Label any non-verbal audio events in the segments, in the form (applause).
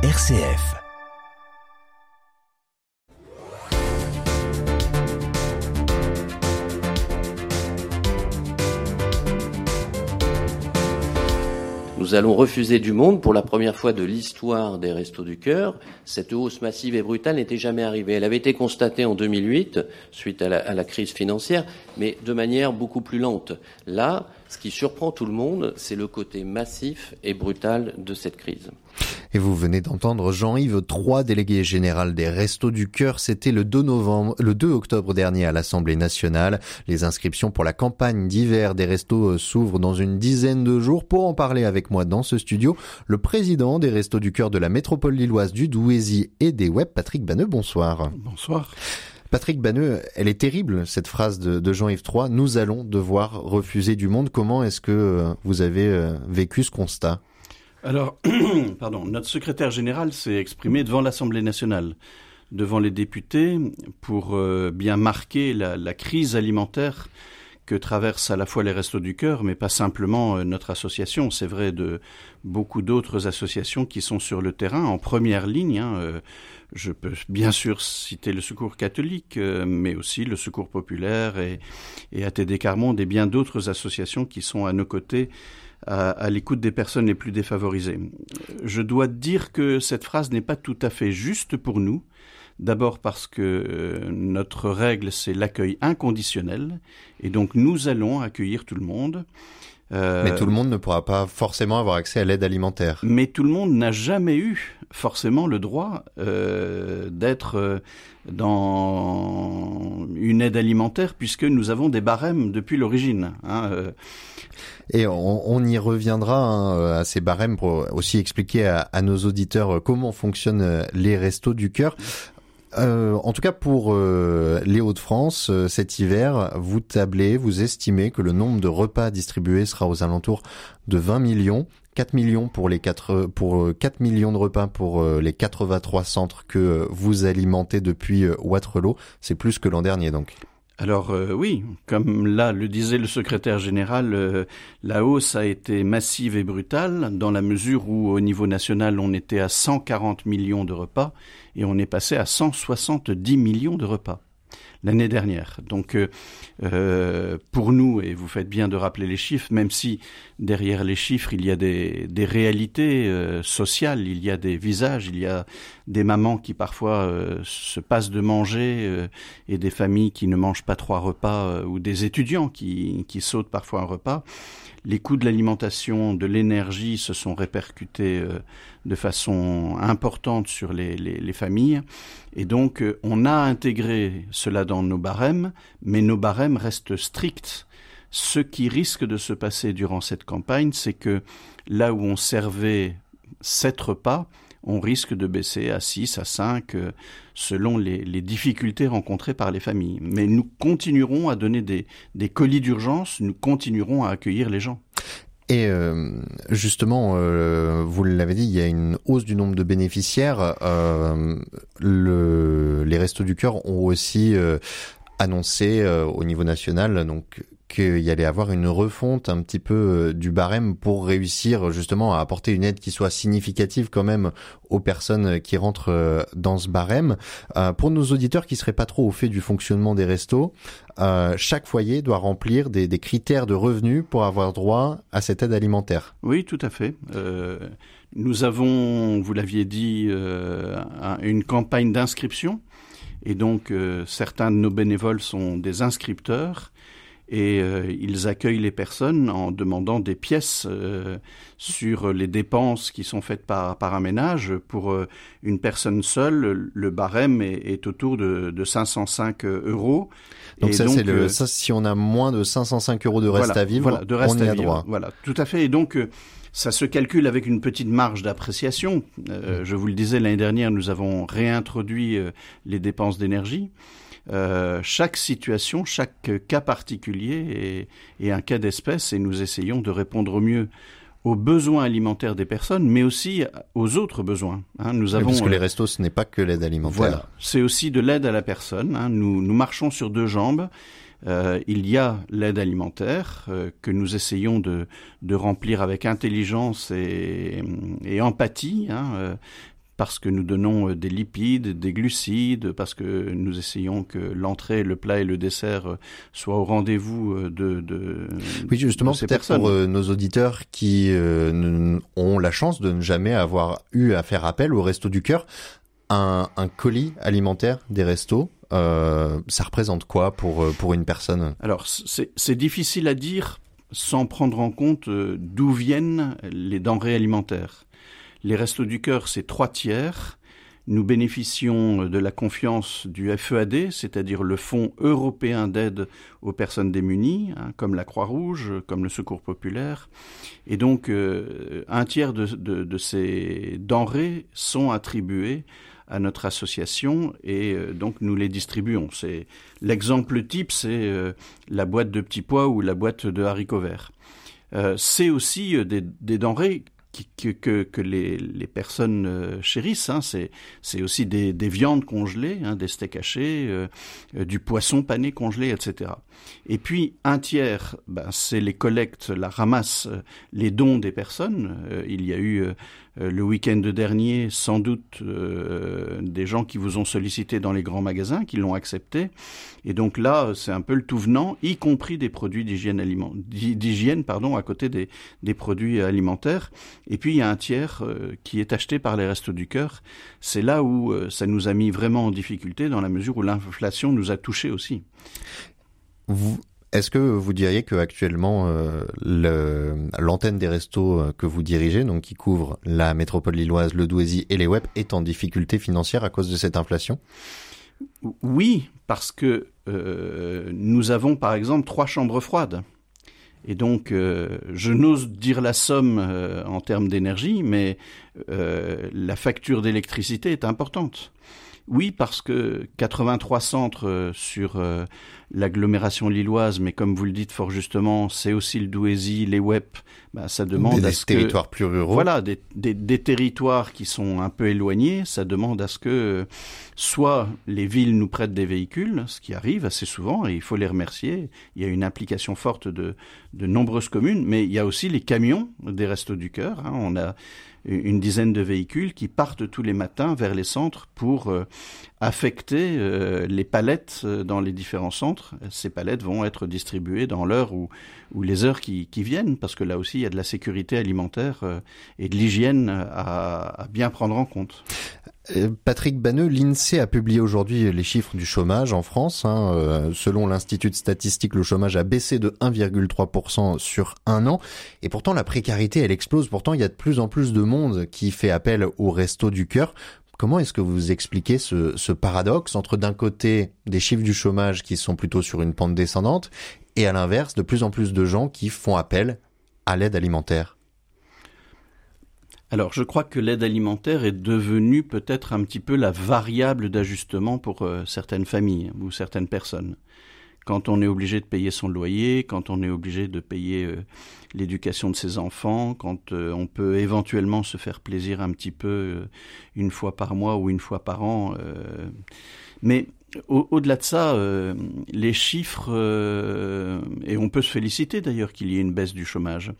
RCF. Nous allons refuser du monde pour la première fois de l'histoire des Restos du Cœur. Cette hausse massive et brutale n'était jamais arrivée. Elle avait été constatée en 2008, suite à la, crise financière, mais de manière beaucoup plus lente. Là, ce qui surprend tout le monde, c'est le côté massif et brutal de cette crise. Et vous venez d'entendre Jean-Yves III, délégué général des Restos du Cœur. C'était le 2 novembre, le 2 octobre dernier à l'Assemblée nationale. Les inscriptions pour la campagne d'hiver des Restos euh, s'ouvrent dans une dizaine de jours. Pour en parler avec moi dans ce studio, le président des Restos du Cœur de la métropole lilloise du Douaisis et des Web, Patrick Banneux. Bonsoir. Bonsoir. Patrick Banneux, elle est terrible, cette phrase de, de Jean-Yves III. Nous allons devoir refuser du monde. Comment est-ce que euh, vous avez euh, vécu ce constat? Alors, (clears throat) pardon, notre secrétaire général s'est exprimé devant l'Assemblée nationale, devant les députés, pour euh, bien marquer la, crise alimentaire que traversent à la fois les Restos du Cœur, mais pas simplement notre association. C'est vrai de beaucoup d'autres associations qui sont sur le terrain, en première ligne. Hein, euh, je peux bien sûr citer le Secours catholique, euh, mais aussi le Secours populaire et, et ATD Carmonde et bien d'autres associations qui sont à nos côtés à, à l'écoute des personnes les plus défavorisées. Je dois dire que cette phrase n'est pas tout à fait juste pour nous. D'abord parce que euh, notre règle, c'est l'accueil inconditionnel, et donc nous allons accueillir tout le monde. Euh, mais tout le monde ne pourra pas forcément avoir accès à l'aide alimentaire. Mais tout le monde n'a jamais eu forcément le droit euh, d'être dans une aide alimentaire puisque nous avons des barèmes depuis l'origine. Hein. Et on, y reviendra hein, à ces barèmes pour aussi expliquer à, nos auditeurs comment fonctionnent les restos du cœur. Euh, en tout cas, pour euh, les Hauts-de-France, euh, cet hiver, vous tablez, vous estimez que le nombre de repas distribués sera aux alentours de 20 millions. 4 millions pour les 4 pour 4 millions de repas pour les 83 centres que vous alimentez depuis Waterloo, c'est plus que l'an dernier donc. Alors euh, oui, comme là le disait le secrétaire général, euh, la hausse a été massive et brutale dans la mesure où au niveau national on était à 140 millions de repas et on est passé à 170 millions de repas l'année dernière. Donc euh, euh, pour nous, et vous faites bien de rappeler les chiffres, même si derrière les chiffres il y a des, réalités euh, sociales, il y a des visages, il y a des mamans qui parfois se passent de manger et des familles qui ne mangent pas trois repas ou des étudiants qui, qui sautent parfois un repas. Les coûts de l'alimentation, de l'énergie se sont répercutés de façon importante sur les, les, les familles. Et donc, on a intégré cela dans nos barèmes, mais nos barèmes restent stricts. Ce qui risque de se passer durant cette campagne, c'est que là où on servait sept repas, on risque de baisser à 6, à 5, euh, selon les, difficultés rencontrées par les familles. Mais nous continuerons à donner des, colis d'urgence, nous continuerons à accueillir les gens. Et euh, justement, euh, vous l'avez dit, il y a une hausse du nombre de bénéficiaires. Le, les Restos du Cœur ont aussi annoncé au niveau national donc qu'il y allait avoir une refonte un petit peu euh, du barème pour réussir justement à apporter une aide qui soit significative quand même aux personnes qui rentrent euh, dans ce barème. Euh, pour nos auditeurs qui seraient pas trop au fait du fonctionnement des restos, euh, chaque foyer doit remplir des, critères de revenus pour avoir droit à cette aide alimentaire. Oui, tout à fait. Euh, nous avons, vous l'aviez dit, euh, une campagne d'inscription. Et donc, certains de nos bénévoles sont des inscripteurs et euh, ils accueillent les personnes en demandant des pièces euh, sur les dépenses qui sont faites par, par un ménage. Pour euh, une personne seule, le barème est, est autour de, de 505 euros. Donc, et ça, donc le, ça, si on a moins de 505 euros de reste voilà, à vivre, voilà, de reste on y à a vivre. droit. Voilà, tout à fait. Et donc, ça se calcule avec une petite marge d'appréciation. Euh, je vous le disais, l'année dernière, nous avons réintroduit euh, les dépenses d'énergie. Euh, chaque situation, chaque cas particulier est, est un cas d'espèce et nous essayons de répondre au mieux aux besoins alimentaires des personnes, mais aussi aux autres besoins. Hein, nous avons, parce que les restos, ce n'est pas que l'aide alimentaire. Voilà, c'est aussi de l'aide à la personne. Hein. Nous, nous marchons sur deux jambes. Euh, il y a l'aide alimentaire euh, que nous essayons de, de, remplir avec intelligence et, et empathie. Hein, euh, parce que nous donnons des lipides, des glucides, parce que nous essayons que l'entrée, le plat et le dessert soient au rendez-vous de, de oui justement peut-être pour nos auditeurs qui ont la chance de ne jamais avoir eu à faire appel au resto du cœur un, un colis alimentaire des restos, euh, ça représente quoi pour, euh, pour une personne? Alors, c'est difficile à dire sans prendre en compte euh, d'où viennent les denrées alimentaires. Les restos du cœur, c'est trois tiers. Nous bénéficions de la confiance du FEAD, c'est-à-dire le Fonds européen d'aide aux personnes démunies, hein, comme la Croix-Rouge, comme le Secours populaire. Et donc, un tiers de, ces denrées sont attribuées à notre association et euh, donc nous les distribuons. C'est l'exemple type, c'est euh, la boîte de petits pois ou la boîte de haricots verts. Euh, c'est aussi des denrées que, que, que les, les, personnes euh, chérissent. Hein. C'est, aussi des, des, viandes congelées, hein, des steaks hachés, euh, euh, du poisson pané congelé, etc. Et puis un tiers, ben, c'est les collectes, la ramasse, les dons des personnes. il y a eu le week-end dernier, sans doute, des gens qui vous ont sollicité dans les grands magasins, qui l'ont accepté. Et donc là, c'est un peu le tout venant, y compris des produits d'hygiène, aliment, à côté des, des produits alimentaires. Et puis il y a un tiers euh, qui est acheté par les Restos du Cœur. C'est là où euh, ça nous a mis vraiment en difficulté dans la mesure où l'inflation nous a touchés aussi. Vous, est-ce que vous diriez que actuellement euh, l'antenne des restos que vous dirigez, donc qui couvre la métropole lilloise, le Douaisis et les web, est en difficulté financière à cause de cette inflation? Oui, parce que nous avons par exemple trois chambres froides. Et donc, euh, je n'ose dire la somme euh, en termes d'énergie, mais euh, la facture d'électricité est importante. Oui, parce que 83 centres sur l'agglomération lilloise, mais comme vous le dites fort justement, c'est aussi le Douaisis, les WEP, bah, ça demande des à ce territoires plus ruraux. Voilà, des, des, des, territoires qui sont un peu éloignés, ça demande à ce que soit les villes nous prêtent des véhicules, ce qui arrive assez souvent, et il faut les remercier. Il y a une implication forte de, de nombreuses communes, mais il y a aussi les camions des Restos du Cœur. Hein. On a une dizaine de véhicules qui partent tous les matins vers les centres pour euh, affecter euh, les palettes euh, dans les différents centres. Ces palettes vont être distribuées dans l'heure ou, les heures qui, viennent, parce que là aussi il y a de la sécurité alimentaire et de l'hygiène à, à, bien prendre en compte. Patrick Banneux, l'INSEE a publié aujourd'hui les chiffres du chômage en France. Hein. selon l'Institut de statistique, le chômage a baissé de 1,3% sur un an. Et pourtant, la précarité, elle explose. Pourtant, il y a de plus en plus de monde qui fait appel au resto du cœur. Comment est-ce que vous expliquez ce, paradoxe entre d'un côté des chiffres du chômage qui sont plutôt sur une pente descendante et à l'inverse de plus en plus de gens qui font appel à l'aide alimentaire? Alors, je crois que l'aide alimentaire est devenue peut-être un petit peu la variable d'ajustement pour euh, certaines familles ou certaines personnes quand on est obligé de payer son loyer, quand on est obligé de payer euh, l'éducation de ses enfants, quand euh, on peut éventuellement se faire plaisir un petit peu euh, une fois par mois ou une fois par an. mais au-delà de ça, les chiffres, et on peut se féliciter d'ailleurs qu'il y ait une baisse du chômage,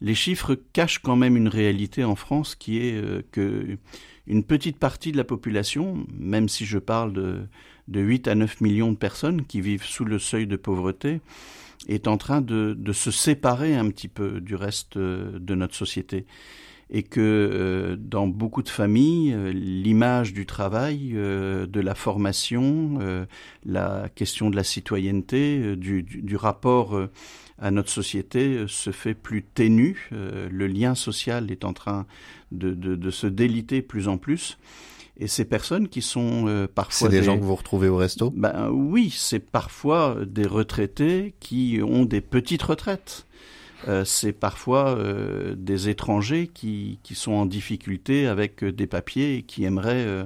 les chiffres cachent quand même une réalité en France qui est que une petite partie de la population, même si je parle de de 8 à 9 millions de personnes qui vivent sous le seuil de pauvreté est en train de, de se séparer un petit peu du reste euh, de notre société et que euh, dans beaucoup de familles, euh, l'image du travail, de la formation, la question de la citoyenneté, du, du, du rapport à notre société se fait plus ténu. le lien social est en train de, de, de se déliter plus en plus. Et ces personnes qui sont euh, parfois... C'est des, gens que vous retrouvez au resto? Ben oui, c'est parfois des retraités qui ont des petites retraites. Euh, c'est parfois euh, des étrangers qui, qui sont en difficulté avec des papiers et qui aimeraient euh,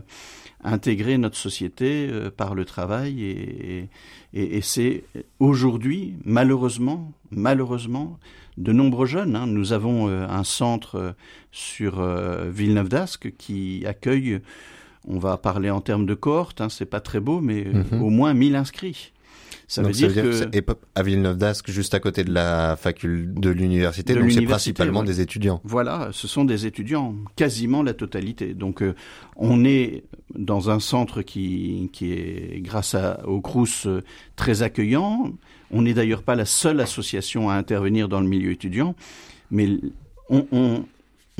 intégrer notre société euh, par le travail. Et, et, et c'est aujourd'hui, malheureusement, malheureusement, de nombreux jeunes. Hein. Nous avons un centre sur Villeneuve d'Ascq qui accueille on va parler en termes de cohorte, hein, c'est pas très beau, mais euh, mhm. au moins 1000 inscrits. Ça veut dire, que, à Villeneuve d'Ascq, juste à côté de la faculté de l'université, donc c'est principalement des étudiants. Voilà, ce sont des étudiants, quasiment la totalité. Donc euh, on est dans un centre qui, qui est, grâce à, au Crous, euh, très accueillant. On n'est d'ailleurs pas la seule association à intervenir dans le milieu étudiant, mais on, on,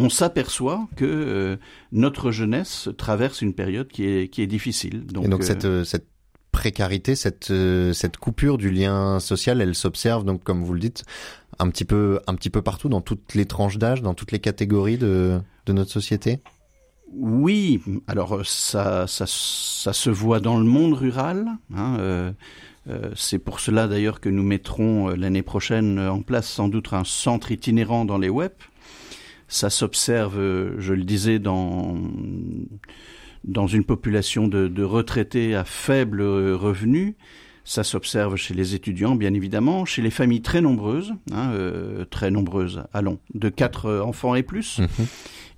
on s'aperçoit que euh, notre jeunesse traverse une période qui est, qui est difficile. Donc, Et donc cette, euh, cette précarité, cette, euh, cette coupure du lien social, elle s'observe donc comme vous le dites un petit peu un petit peu partout dans toutes les tranches d'âge, dans toutes les catégories de, de notre société? Oui, alors ça, ça, ça se voit dans le monde rural. Hein, euh, c'est pour cela d'ailleurs que nous mettrons l'année prochaine en place sans doute un centre itinérant dans les web ça s'observe, euh, je le disais, dans dans une population de, retraités à faible revenu. Ça s'observe chez les étudiants, bien évidemment, chez les familles très nombreuses, hein, euh, très nombreuses, allons, de quatre enfants et plus. Mhm.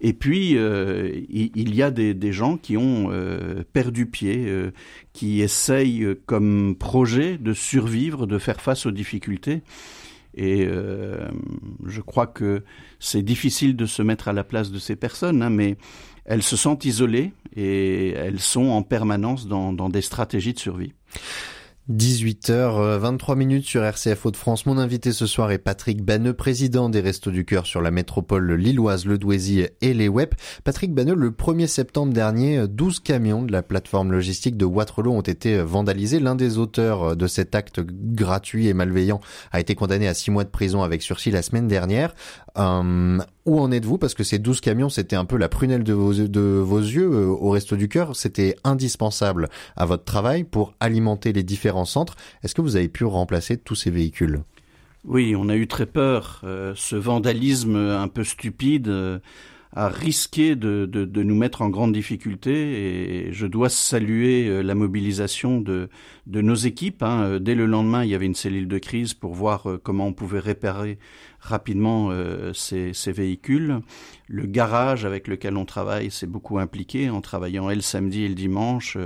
Et puis, euh, il, y a des, des gens qui ont perdu pied, qui essayent comme projet de survivre, de faire face aux difficultés. Et euh, je crois que c'est difficile de se mettre à la place de ces personnes, hein, mais elles se sentent isolées et elles sont en permanence dans, dans des stratégies de survie. 18h23 minutes sur RCF Hauts-de-France. Mon invité ce soir est Patrick Banneux, président des Restos du Cœur sur la métropole lilloise, le Douaisis et les Web. Patrick Banneux, le 1er septembre dernier, 12 camions de la plateforme logistique de Waterloo ont été vandalisés. L'un des auteurs de cet acte gratuit et malveillant a été condamné à 6 mois de prison avec sursis la semaine dernière. Où en êtes-vous? Parce que ces 12 camions, c'était un peu la prunelle de vos, yeux euh, au Resto du Cœur. C'était indispensable à votre travail pour alimenter les différents centres. Est-ce que vous avez pu remplacer tous ces véhicules? Oui, on a eu très peur. Euh, ce vandalisme un peu stupide a risqué de, de, de, nous mettre en grande difficulté et je dois saluer euh, la mobilisation de, de nos équipes. Hein. Euh, dès le lendemain, il y avait une cellule de crise pour voir euh, comment on pouvait réparer rapidement ces, ces, véhicules. Le garage avec lequel on travaille s'est beaucoup impliqué en travaillant et le samedi et le dimanche.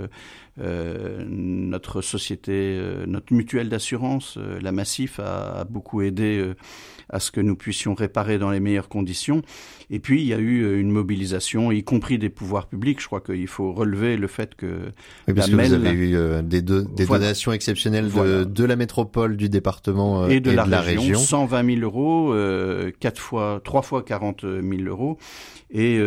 Euh, notre société, notre mutuelle d'assurance, la Massif, a, a beaucoup aidé à ce que nous puissions réparer dans les meilleures conditions. Et puis, il y a eu euh, une mobilisation, y compris des pouvoirs publics. Je crois qu'il faut relever le fait que oui, parce que vous avez eu euh, des, des donations exceptionnelles de, de, la métropole, du département euh, et, de, la, région, 120 000 euros, quatre fois, trois fois 40 000 euros. Et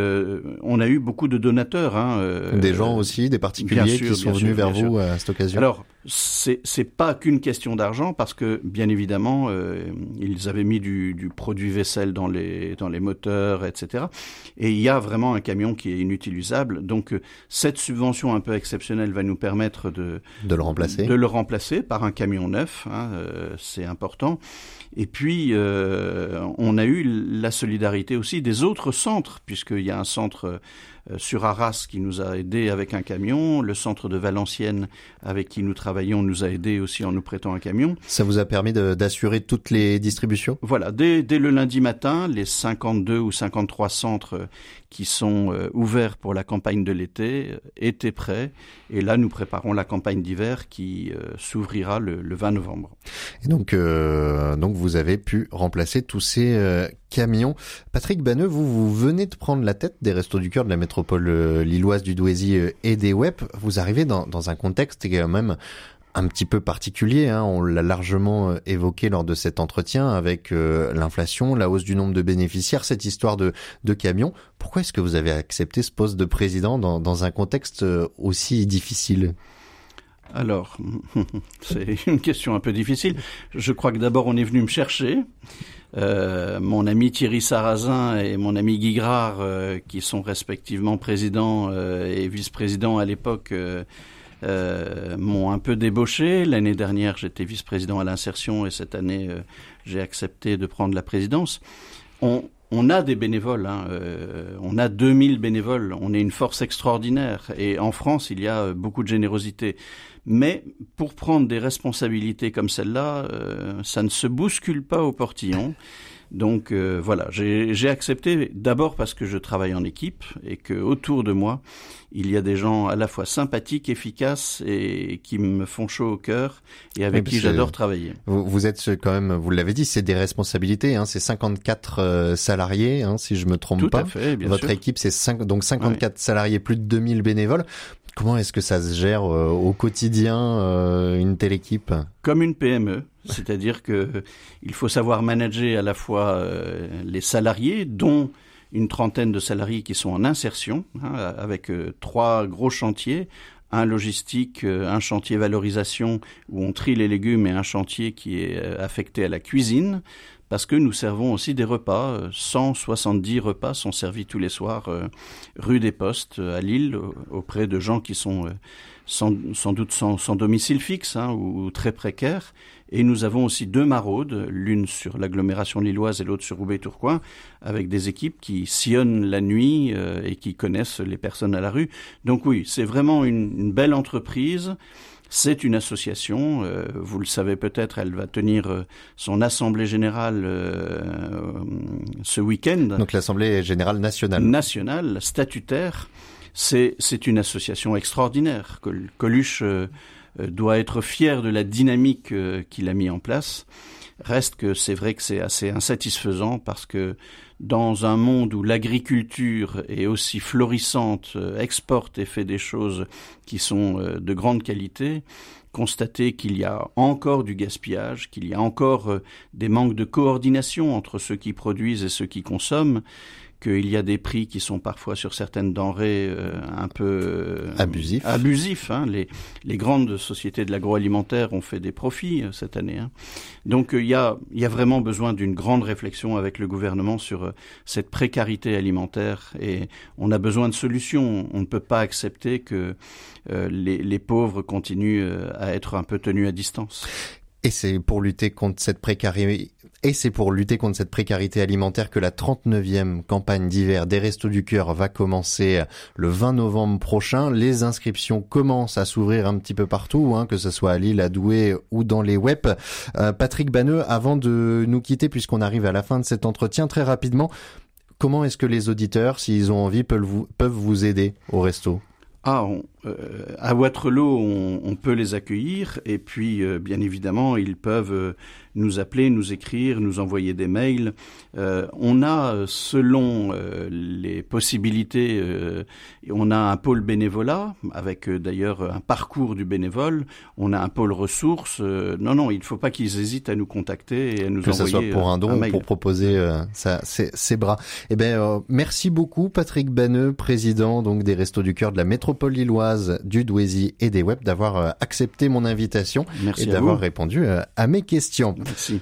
on a eu beaucoup de donateurs. Hein, des gens aussi, des particuliers qui sont venus vers vous à cette occasion. Alors, c'est pas qu'une question d'argent parce que bien évidemment euh, ils avaient mis du, du, produit vaisselle dans les dans les moteurs etc et il y a vraiment un camion qui est inutilisable. Donc euh, cette subvention un peu exceptionnelle va nous permettre de de le remplacer. de le remplacer par un camion neuf hein, euh, c'est important. Et puis on a eu la solidarité aussi des autres centres puisqu'il y a un centre euh, sur Arras qui nous a aidé avec un camion, le centre de Valenciennes avec qui nous travaillons nous a aidé aussi en nous prêtant un camion. Ça vous a permis d'assurer toutes les distributions? Voilà, dès, dès, le lundi matin, les 52 ou 53 centres qui sont euh, ouverts pour la campagne de l'été étaient prêts et là nous préparons la campagne d'hiver qui euh, s'ouvrira le, le, 20 novembre. Et donc, donc vous avez pu remplacer tous ces camions. Patrick Banneux, vous, vous venez de prendre la tête des Restos du Cœur de la métropole euh, lilloise du Douaisis euh, et des web. Vous arrivez dans, dans un contexte quand même un petit peu particulier. Hein. On l'a largement euh, évoqué lors de cet entretien avec l'inflation, la hausse du nombre de bénéficiaires, cette histoire de, de camions. Pourquoi est-ce que vous avez accepté ce poste de président dans, dans un contexte aussi difficile? Alors, (laughs) c'est une question un peu difficile. Je crois que d'abord on est venu me chercher. Euh, mon ami Thierry Sarrazin et mon ami Guy Grard, euh, qui sont respectivement président euh, et vice-président à l'époque, m'ont un peu débauché. L'année dernière, j'étais vice-président à l'insertion et cette année, j'ai accepté de prendre la présidence. On, on a des bénévoles, hein, on a 2000 bénévoles, on est une force extraordinaire et en France il y a beaucoup de générosité. Mais pour prendre des responsabilités comme celle-là, euh, ça ne se bouscule pas au portillon. Donc voilà, j'ai accepté d'abord parce que je travaille en équipe et que autour de moi, il y a des gens à la fois sympathiques, efficaces et qui me font chaud au cœur et avec qui j'adore travailler. Vous, vous, êtes quand même, vous l'avez dit, c'est des responsabilités. Hein, c'est 54 euh, salariés, hein, si je me trompe Tout pas. À fait, bien Votre équipe, c'est donc 54 salariés, plus de 2000 bénévoles. Comment est-ce que ça se gère euh, au quotidien euh, une telle équipe? Comme une PME, c'est-à-dire que il faut savoir manager à la fois les salariés, dont une trentaine de salariés qui sont en insertion, hein, avec euh, trois gros chantiers, un logistique, euh, un chantier valorisation où on trie les légumes et un chantier qui est euh, affecté à la cuisine, parce que nous servons aussi des repas. 170 repas sont servis tous les soirs rue des Postes à Lille auprès de gens qui sont sans, doute sans, domicile fixe hein, ou très précaires et nous avons aussi deux maraudes, l'une sur l'agglomération lilloise et l'autre sur Roubaix-Tourcoing, avec des équipes qui sillonnent la nuit euh, et qui connaissent les personnes à la rue. Donc oui, c'est vraiment une, belle entreprise. C'est une association, euh, vous le savez peut-être, elle va tenir euh, son assemblée générale ce week-end. Donc l'assemblée générale nationale. Nationale, statutaire. C'est une association extraordinaire. Coluche euh, doit être fier de la dynamique euh, qu'il a mis en place. Reste que c'est vrai que c'est assez insatisfaisant parce que dans un monde où l'agriculture est aussi florissante, euh, exporte et fait des choses qui sont de grande qualité, constater qu'il y a encore du gaspillage, qu'il y a encore des manques de coordination entre ceux qui produisent et ceux qui consomment, qu'il y a des prix qui sont parfois sur certaines denrées euh, un peu euh, abusifs. Abusifs. Hein. Les, les, grandes sociétés de l'agroalimentaire ont fait des profits euh, cette année. Hein. Donc il y, a, y a vraiment besoin d'une grande réflexion avec le gouvernement sur cette précarité alimentaire et on a besoin de solutions. On ne peut pas accepter que les, les pauvres continuent à être un peu tenus à distance. Et c'est pour lutter contre cette précarité et c'est pour lutter contre cette précarité alimentaire que la 39e campagne d'hiver des Restos du Cœur va commencer le 20 novembre prochain. Les inscriptions commencent à s'ouvrir un petit peu partout, hein, que ce soit à Lille, à Douai ou dans les web. Euh, Patrick Banneux, avant de nous quitter, puisqu'on arrive à la fin de cet entretien, très rapidement, comment est-ce que les auditeurs, s'ils ont envie, peuvent vous, peuvent vous aider au resto? Ah, euh, à Waterloo, on, peut les accueillir et puis, euh, bien évidemment, ils peuvent nous appeler, nous écrire, nous envoyer des mails. Euh, on a, selon euh, les possibilités, euh, on a un pôle bénévolat, avec d'ailleurs un parcours du bénévole, on a un pôle ressources. non, non, il ne faut pas qu'ils hésitent à nous contacter et à nous que envoyer ce soit pour un don ou pour proposer ça, ses, bras. Eh ben, merci beaucoup Patrick Banneux, président donc des Restos du Cœur de la métropole lilloise, du Douaisis et des Web, d'avoir accepté mon invitation merci et d'avoir répondu à mes questions. Merci.